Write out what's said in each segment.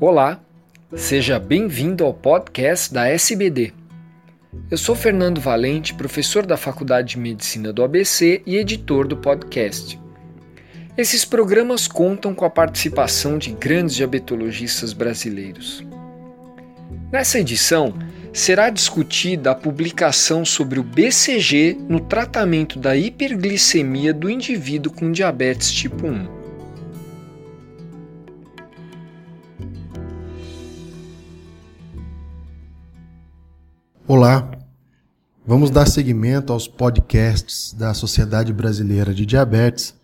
Olá, seja bem-vindo ao podcast da SBD. Eu sou Fernando Valente, professor da Faculdade de Medicina do ABC e editor do podcast. Esses programas contam com a participação de grandes diabetologistas brasileiros. Nessa edição, será discutida a publicação sobre o BCG no tratamento da hiperglicemia do indivíduo com diabetes tipo 1. Olá, vamos dar seguimento aos podcasts da Sociedade Brasileira de Diabetes.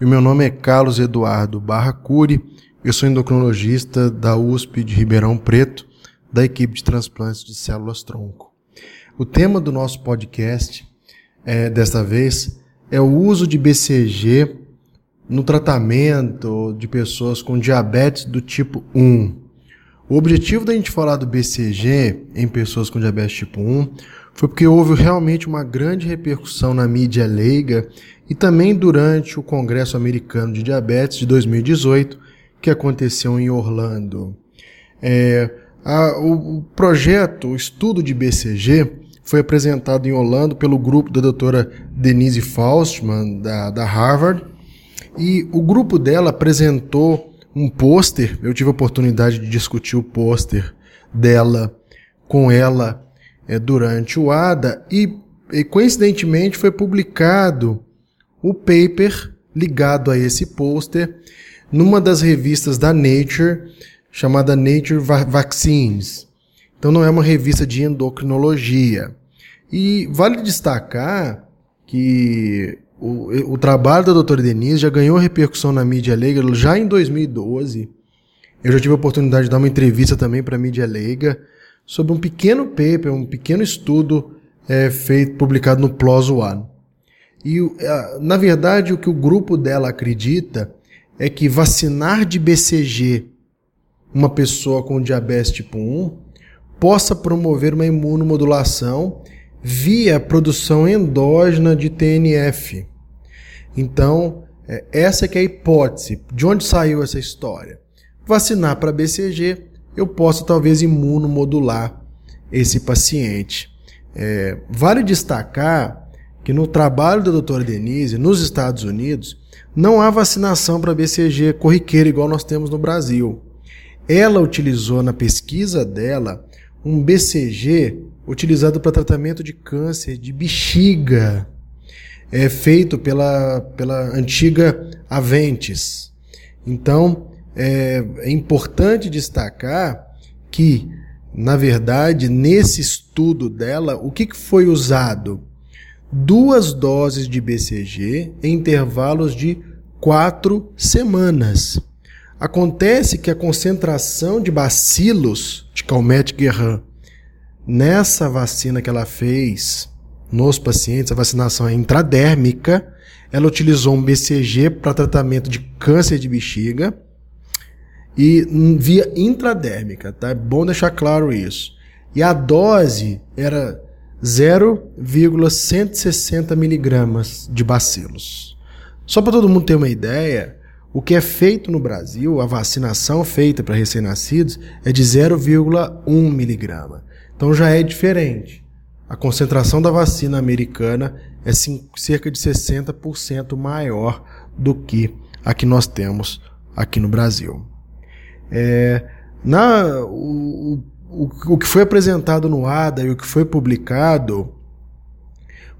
E meu nome é Carlos Eduardo Barra Cury, eu sou endocrinologista da USP de Ribeirão Preto, da equipe de transplantes de células tronco. O tema do nosso podcast, é, desta vez, é o uso de BCG no tratamento de pessoas com diabetes do tipo 1. O objetivo da gente falar do BCG em pessoas com diabetes tipo 1 foi porque houve realmente uma grande repercussão na mídia leiga e também durante o Congresso Americano de Diabetes de 2018, que aconteceu em Orlando. É, a, o, o, projeto, o estudo de BCG, foi apresentado em Orlando pelo grupo da doutora Denise Faustman, da, da Harvard, e o grupo dela apresentou um pôster. Eu tive a oportunidade de discutir o pôster dela com ela é, durante o ADA e, e, coincidentemente foi publicado o paper ligado a esse pôster numa das revistas da Nature chamada Nature Vaccines. Então não é uma revista de endocrinologia. E vale destacar que o, o trabalho da doutora Denise já ganhou repercussão na mídia leiga já em 2012. Eu já tive a oportunidade de dar uma entrevista também para a mídia leiga sobre um pequeno paper, um pequeno estudo é, feito, publicado no PLOS ONE. E, na verdade, o que o grupo dela acredita é que vacinar de BCG uma pessoa com diabetes tipo 1 possa promover uma imunomodulação via produção endógena de TNF. Então, é, essa que é a hipótese. De onde saiu essa história? Vacinar para BCG, eu posso talvez imunomodular esse paciente. É, vale destacar que no trabalho da doutora Denise, nos Estados Unidos, não há vacinação para BCG corriqueira igual nós temos no Brasil. Ela utilizou na pesquisa dela um BCG utilizado para tratamento de câncer de bexiga, é feito pela, pela antiga Aventis. Então, é, é importante destacar que, na verdade, nesse estudo dela, o que, que foi usado? Duas doses de BCG em intervalos de quatro semanas. Acontece que a concentração de bacilos de Calmette-Guerin Nessa vacina que ela fez nos pacientes, a vacinação é intradérmica. Ela utilizou um BCG para tratamento de câncer de bexiga e via intradérmica, tá? É bom deixar claro isso. E a dose era 0,160 miligramas de bacilos. Só para todo mundo ter uma ideia, o que é feito no Brasil, a vacinação feita para recém-nascidos é de 0,1 miligrama. Então já é diferente. A concentração da vacina americana é cerca de 60% maior do que a que nós temos aqui no Brasil. É, na, o, o, o que foi apresentado no ADA e o que foi publicado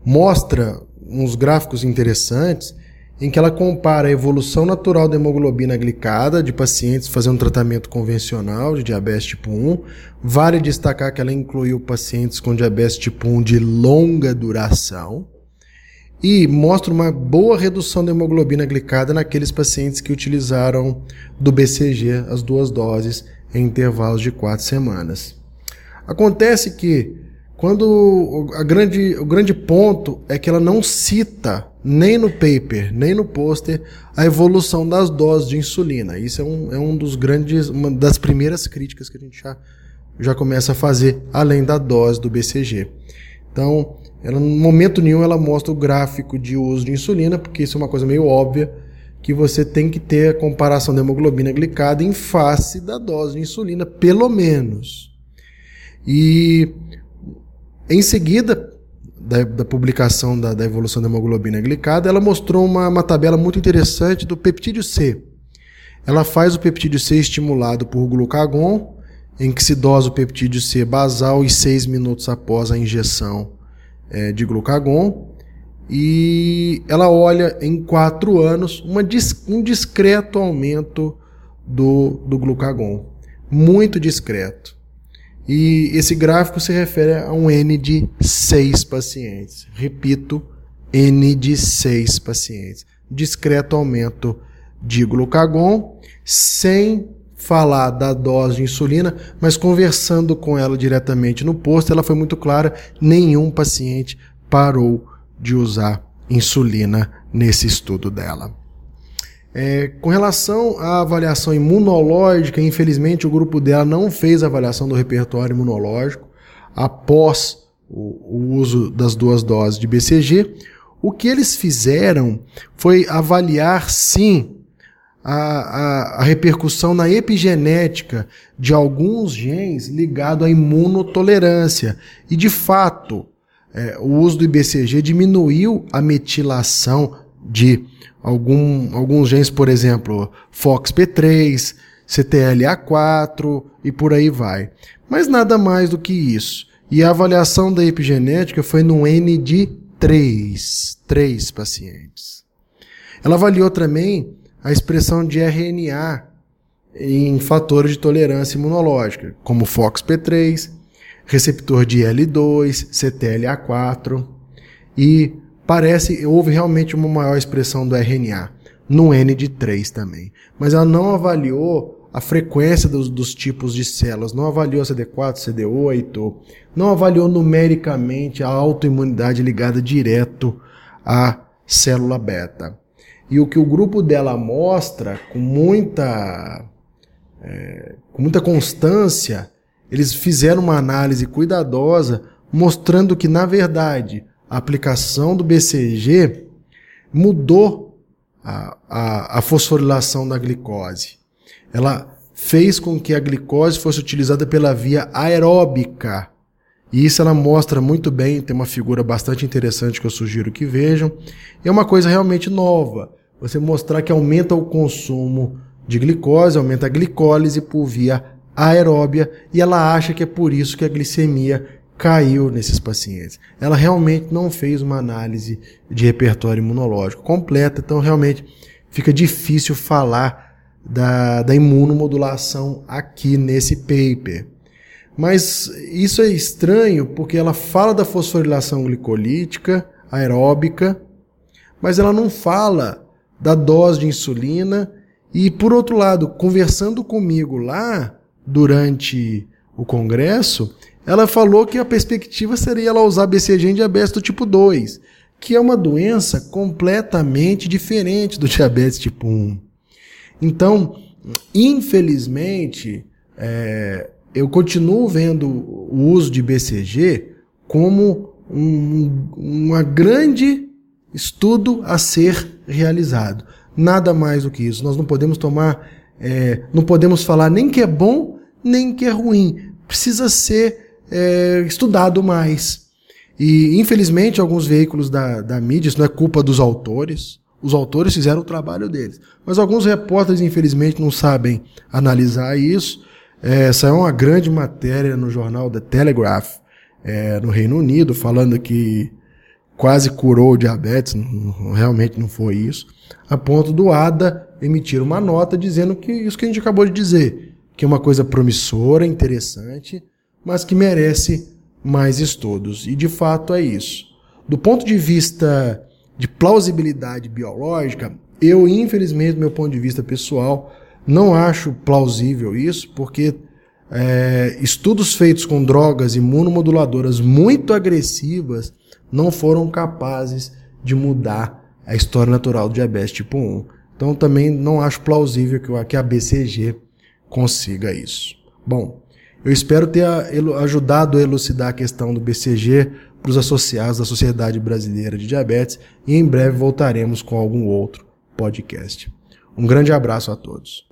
mostra uns gráficos interessantes em que ela compara a evolução natural da hemoglobina glicada de pacientes fazendo tratamento convencional de diabetes tipo 1. Vale destacar que ela incluiu pacientes com diabetes tipo 1 de longa duração e mostra uma boa redução da hemoglobina glicada naqueles pacientes que utilizaram do BCG as duas doses em intervalos de quatro semanas. Acontece que quando a grande, o grande ponto é que ela não cita nem no paper, nem no pôster a evolução das doses de insulina. Isso é um, é um dos grandes, uma das primeiras críticas que a gente já, já começa a fazer, além da dose do BCG. Então, ela, no momento nenhum ela mostra o gráfico de uso de insulina, porque isso é uma coisa meio óbvia, que você tem que ter a comparação da hemoglobina glicada em face da dose de insulina, pelo menos. E em seguida da, da publicação da, da, evolução da hemoglobina glicada, ela mostrou uma, uma tabela muito interessante do peptídeo C. Ela faz o peptídeo C estimulado por glucagon, em que se dosa o peptídeo C basal e seis minutos após a injeção é, de glucagon. E ela olha em quatro anos uma, um discreto aumento do, do glucagon. Muito discreto. E esse gráfico se refere a um N de 6 pacientes. Repito, N de 6 pacientes. Discreto aumento de glucagon, sem falar da dose de insulina, mas conversando com ela diretamente no posto, ela foi muito clara: nenhum paciente parou de usar insulina nesse estudo dela. É, com relação à avaliação imunológica, infelizmente o grupo dela não fez avaliação do repertório imunológico após o, o uso das duas doses de BCG. O que eles fizeram foi avaliar, sim, a, a, a, repercussão na epigenética de alguns genes ligado à imunotolerância. E, de fato, é, o uso do IBCG diminuiu a metilação de algum, alguns genes, por exemplo, FOXP3, CTLA4 e por aí vai. Mas nada mais do que isso. E a avaliação da epigenética foi no N de 3, 3 pacientes. Ela avaliou também a expressão de RNA em fatores de tolerância imunológica, como FOXP3, receptor de L2, CTLA4 e parece houve realmente uma maior expressão do RNA, no N de 3 também. Mas ela não avaliou a frequência dos, dos tipos de células, não avaliou CD4, CD8, não avaliou numericamente a autoimunidade ligada direto à célula beta. E o que o grupo dela mostra com muita, é, com muita constância, eles fizeram uma análise cuidadosa mostrando que, na verdade, a aplicação do BCG mudou a, a, a fosforilação da glicose. Ela fez com que a glicose fosse utilizada pela via aeróbica. E isso ela mostra muito bem, tem uma figura bastante interessante que eu sugiro que vejam. É uma coisa realmente nova. Você mostrar que aumenta o consumo de glicose, aumenta a glicólise por via aeróbia, e ela acha que é por isso que a glicemia caiu nesses pacientes. Ela realmente não fez uma análise de repertório imunológico completa, então realmente fica difícil falar da, da imunomodulação aqui nesse paper. Mas isso é estranho porque ela fala da fosforilação glicolítica aeróbica, mas ela não fala da dose de insulina. E por outro lado, conversando comigo lá durante o congresso, ela falou que a perspectiva seria ela usar BCG em diabetes do tipo 2, que é uma doença completamente diferente do diabetes tipo 1. Então, infelizmente, é, eu continuo vendo o uso de BCG como um uma grande estudo a ser realizado. Nada mais do que isso. Nós não podemos tomar, é, não podemos falar nem que é bom, nem que é ruim. Precisa ser é, estudado mais. E, infelizmente, alguns veículos da, da mídia, isso não é culpa dos autores, os autores fizeram o trabalho deles. Mas alguns repórteres, infelizmente, não sabem analisar isso. É, saiu uma grande matéria no jornal The Telegraph, é, no Reino Unido, falando que quase curou o diabetes, realmente não foi isso, a ponto do ADA emitir uma nota dizendo que isso que a gente acabou de dizer, que é uma coisa promissora, interessante, mas que merece mais estudos. E de fato é isso. Do ponto de vista de plausibilidade biológica, eu, infelizmente, do meu ponto de vista pessoal, não acho plausível isso, porque é, estudos feitos com drogas imunomoduladoras muito agressivas não foram capazes de mudar a história natural do diabetes tipo 1. Então também não acho plausível que a BCG consiga isso. Bom, eu espero ter ajudado a elucidar a questão do BCG para os associados da Sociedade Brasileira de Diabetes e em breve voltaremos com algum outro podcast. Um grande abraço a todos.